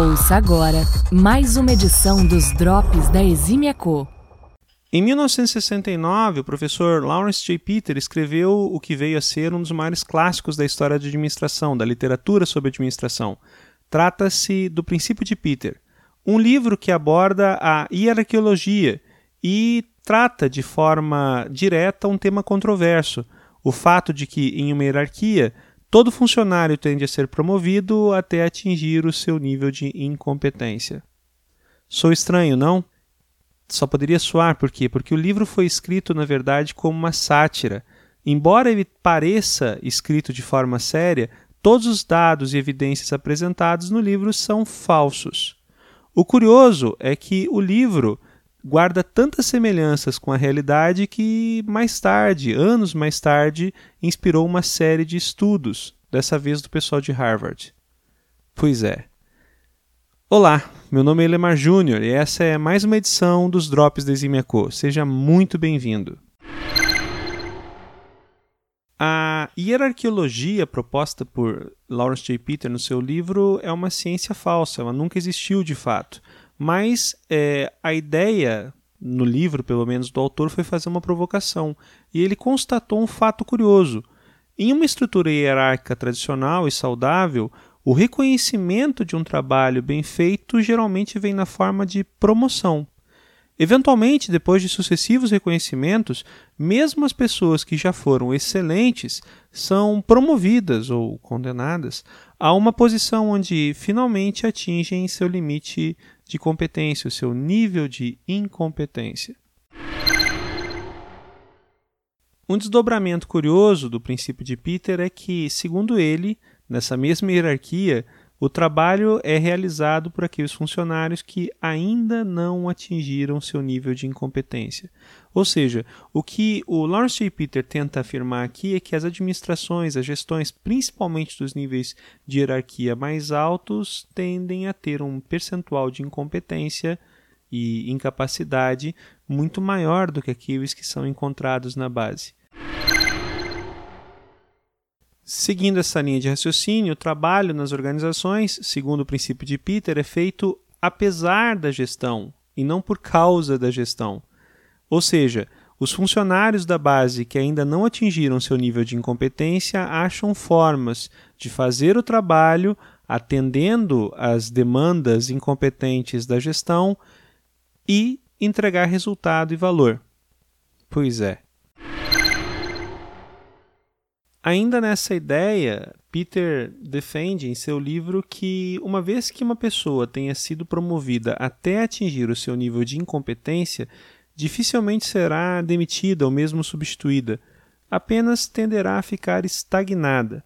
Ouça agora mais uma edição dos Drops da Exímia Co. Em 1969, o professor Lawrence J. Peter escreveu o que veio a ser um dos maiores clássicos da história de administração, da literatura sobre administração. Trata-se do Princípio de Peter, um livro que aborda a hierarquiologia e trata de forma direta um tema controverso, o fato de que, em uma hierarquia, todo funcionário tende a ser promovido até atingir o seu nível de incompetência. Sou estranho, não? Só poderia soar por quê? Porque o livro foi escrito, na verdade, como uma sátira. Embora ele pareça escrito de forma séria, todos os dados e evidências apresentados no livro são falsos. O curioso é que o livro guarda tantas semelhanças com a realidade que, mais tarde, anos mais tarde, inspirou uma série de estudos, dessa vez do pessoal de Harvard. Pois é. Olá, meu nome é Lemar Júnior e essa é mais uma edição dos Drops da Eximiaco. Seja muito bem-vindo. A hierarquiologia proposta por Lawrence J. Peter no seu livro é uma ciência falsa, ela nunca existiu de fato. Mas é, a ideia, no livro pelo menos, do autor foi fazer uma provocação. E ele constatou um fato curioso. Em uma estrutura hierárquica tradicional e saudável, o reconhecimento de um trabalho bem feito geralmente vem na forma de promoção. Eventualmente, depois de sucessivos reconhecimentos, mesmo as pessoas que já foram excelentes são promovidas ou condenadas a uma posição onde finalmente atingem seu limite de competência, o seu nível de incompetência. Um desdobramento curioso do princípio de Peter é que, segundo ele, nessa mesma hierarquia, o trabalho é realizado por aqueles funcionários que ainda não atingiram seu nível de incompetência. Ou seja, o que o Lawrence J. Peter tenta afirmar aqui é que as administrações, as gestões, principalmente dos níveis de hierarquia mais altos, tendem a ter um percentual de incompetência e incapacidade muito maior do que aqueles que são encontrados na base. Seguindo essa linha de raciocínio, o trabalho nas organizações, segundo o princípio de Peter, é feito apesar da gestão e não por causa da gestão. Ou seja, os funcionários da base que ainda não atingiram seu nível de incompetência acham formas de fazer o trabalho atendendo às demandas incompetentes da gestão e entregar resultado e valor. Pois é. Ainda nessa ideia, Peter defende em seu livro que, uma vez que uma pessoa tenha sido promovida até atingir o seu nível de incompetência, dificilmente será demitida ou mesmo substituída, apenas tenderá a ficar estagnada.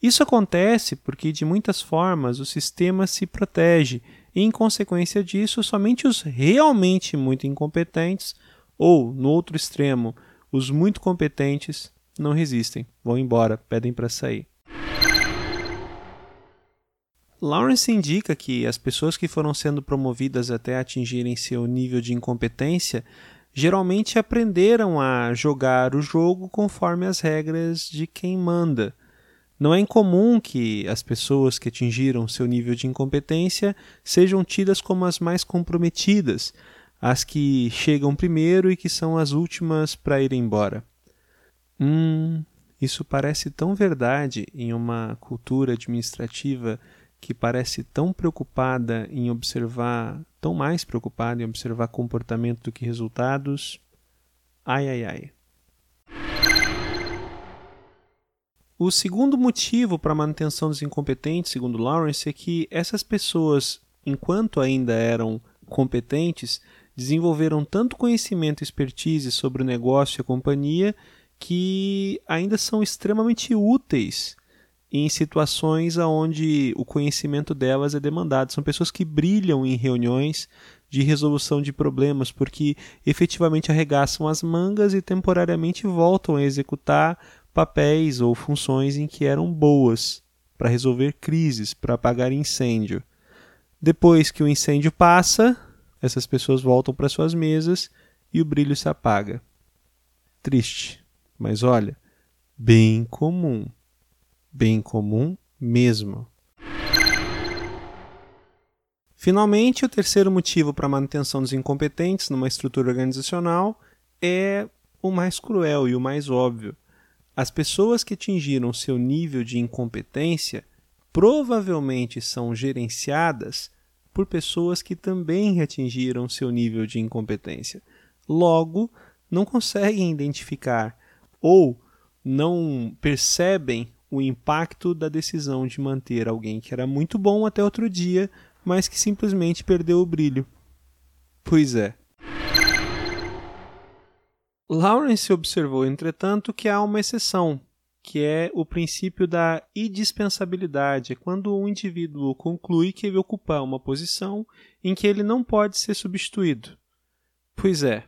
Isso acontece porque, de muitas formas, o sistema se protege e, em consequência disso, somente os realmente muito incompetentes, ou, no outro extremo, os muito competentes, não resistem, vão embora, pedem para sair. Lawrence indica que as pessoas que foram sendo promovidas até atingirem seu nível de incompetência geralmente aprenderam a jogar o jogo conforme as regras de quem manda. Não é incomum que as pessoas que atingiram seu nível de incompetência sejam tidas como as mais comprometidas, as que chegam primeiro e que são as últimas para ir embora. Hum, isso parece tão verdade em uma cultura administrativa que parece tão preocupada em observar, tão mais preocupada em observar comportamento do que resultados. Ai, ai, ai. O segundo motivo para a manutenção dos incompetentes, segundo Lawrence, é que essas pessoas, enquanto ainda eram competentes, desenvolveram tanto conhecimento e expertise sobre o negócio e a companhia que ainda são extremamente úteis em situações onde o conhecimento delas é demandado. São pessoas que brilham em reuniões de resolução de problemas porque efetivamente arregaçam as mangas e temporariamente voltam a executar papéis ou funções em que eram boas para resolver crises, para apagar incêndio. Depois que o incêndio passa, essas pessoas voltam para suas mesas e o brilho se apaga. Triste. Mas olha, bem comum. Bem comum mesmo. Finalmente, o terceiro motivo para a manutenção dos incompetentes numa estrutura organizacional é o mais cruel e o mais óbvio. As pessoas que atingiram seu nível de incompetência provavelmente são gerenciadas por pessoas que também atingiram seu nível de incompetência. Logo, não conseguem identificar ou não percebem o impacto da decisão de manter alguém que era muito bom até outro dia mas que simplesmente perdeu o brilho. Pois é. Lawrence observou, entretanto, que há uma exceção, que é o princípio da indispensabilidade, é quando um indivíduo conclui que ele ocupa uma posição em que ele não pode ser substituído. Pois é.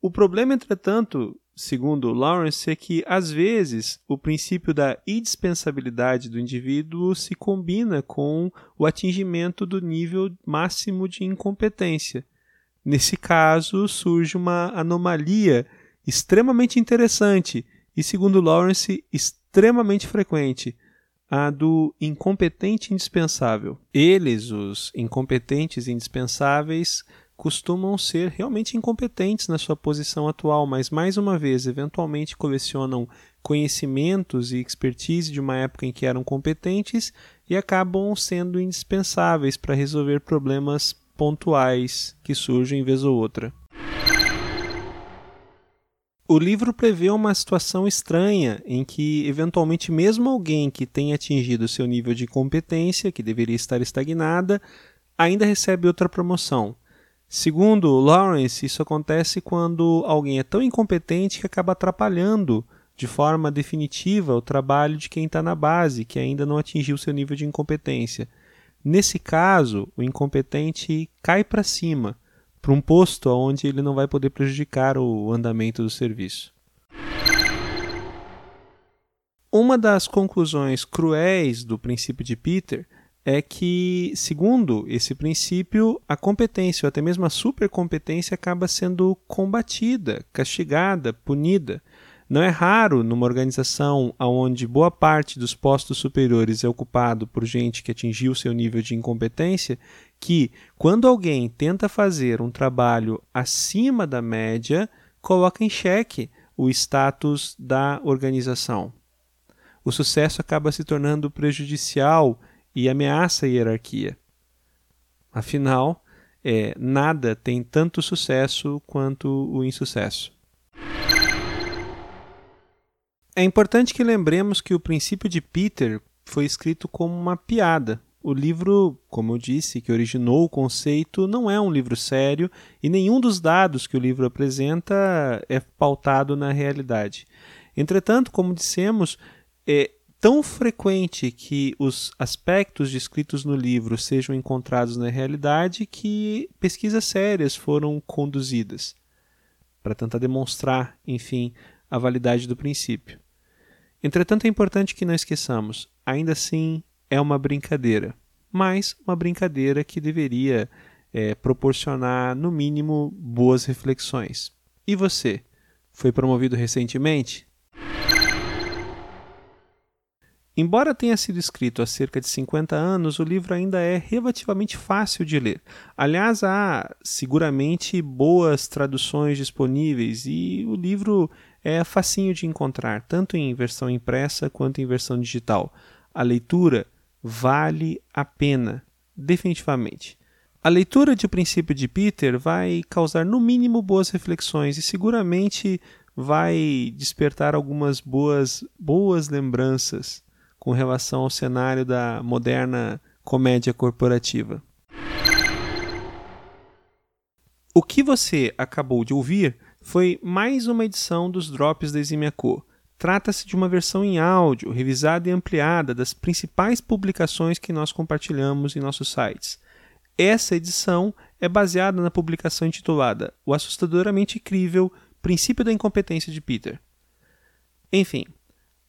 O problema, entretanto, segundo Lawrence, é que, às vezes, o princípio da indispensabilidade do indivíduo se combina com o atingimento do nível máximo de incompetência. Nesse caso, surge uma anomalia extremamente interessante e, segundo Lawrence, extremamente frequente, a do incompetente indispensável. Eles, os incompetentes indispensáveis, costumam ser realmente incompetentes na sua posição atual, mas mais uma vez, eventualmente colecionam conhecimentos e expertise de uma época em que eram competentes e acabam sendo indispensáveis para resolver problemas pontuais que surgem vez ou outra. O livro prevê uma situação estranha em que, eventualmente, mesmo alguém que tenha atingido seu nível de competência, que deveria estar estagnada, ainda recebe outra promoção. Segundo Lawrence, isso acontece quando alguém é tão incompetente que acaba atrapalhando de forma definitiva o trabalho de quem está na base, que ainda não atingiu seu nível de incompetência. Nesse caso, o incompetente cai para cima, para um posto onde ele não vai poder prejudicar o andamento do serviço. Uma das conclusões cruéis do princípio de Peter é que, segundo esse princípio, a competência ou até mesmo a supercompetência acaba sendo combatida, castigada, punida. Não é raro numa organização onde boa parte dos postos superiores é ocupado por gente que atingiu seu nível de incompetência, que, quando alguém tenta fazer um trabalho acima da média, coloca em xeque o status da organização. O sucesso acaba se tornando prejudicial e ameaça a hierarquia. Afinal, é, nada tem tanto sucesso quanto o insucesso. É importante que lembremos que o princípio de Peter foi escrito como uma piada. O livro, como eu disse, que originou o conceito, não é um livro sério e nenhum dos dados que o livro apresenta é pautado na realidade. Entretanto, como dissemos, é, tão frequente que os aspectos descritos no livro sejam encontrados na realidade que pesquisas sérias foram conduzidas para tentar demonstrar, enfim, a validade do princípio. Entretanto, é importante que não esqueçamos, ainda assim é uma brincadeira, mas uma brincadeira que deveria é, proporcionar, no mínimo, boas reflexões. E você? Foi promovido recentemente? Embora tenha sido escrito há cerca de 50 anos, o livro ainda é relativamente fácil de ler. Aliás, há seguramente boas traduções disponíveis e o livro é facinho de encontrar, tanto em versão impressa quanto em versão digital. A leitura vale a pena, definitivamente. A leitura de O Princípio de Peter vai causar, no mínimo, boas reflexões e seguramente vai despertar algumas boas, boas lembranças com relação ao cenário da moderna comédia corporativa. O que você acabou de ouvir foi mais uma edição dos Drops da Eximiaco. Trata-se de uma versão em áudio, revisada e ampliada das principais publicações que nós compartilhamos em nossos sites. Essa edição é baseada na publicação intitulada O Assustadoramente Incrível Princípio da Incompetência de Peter. Enfim,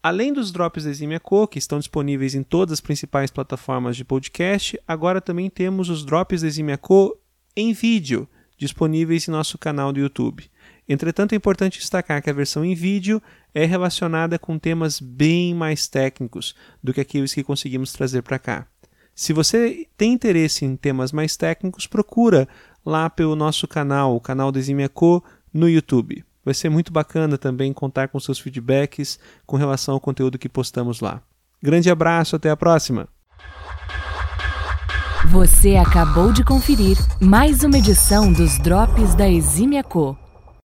Além dos drops da Eximia Co, que estão disponíveis em todas as principais plataformas de podcast, agora também temos os drops da Eximia Co em vídeo, disponíveis em nosso canal do YouTube. Entretanto, é importante destacar que a versão em vídeo é relacionada com temas bem mais técnicos do que aqueles que conseguimos trazer para cá. Se você tem interesse em temas mais técnicos, procura lá pelo nosso canal, o canal da Eximia Co, no YouTube. Vai ser muito bacana também contar com seus feedbacks com relação ao conteúdo que postamos lá. Grande abraço, até a próxima! Você acabou de conferir mais uma edição dos Drops da Eximia Co.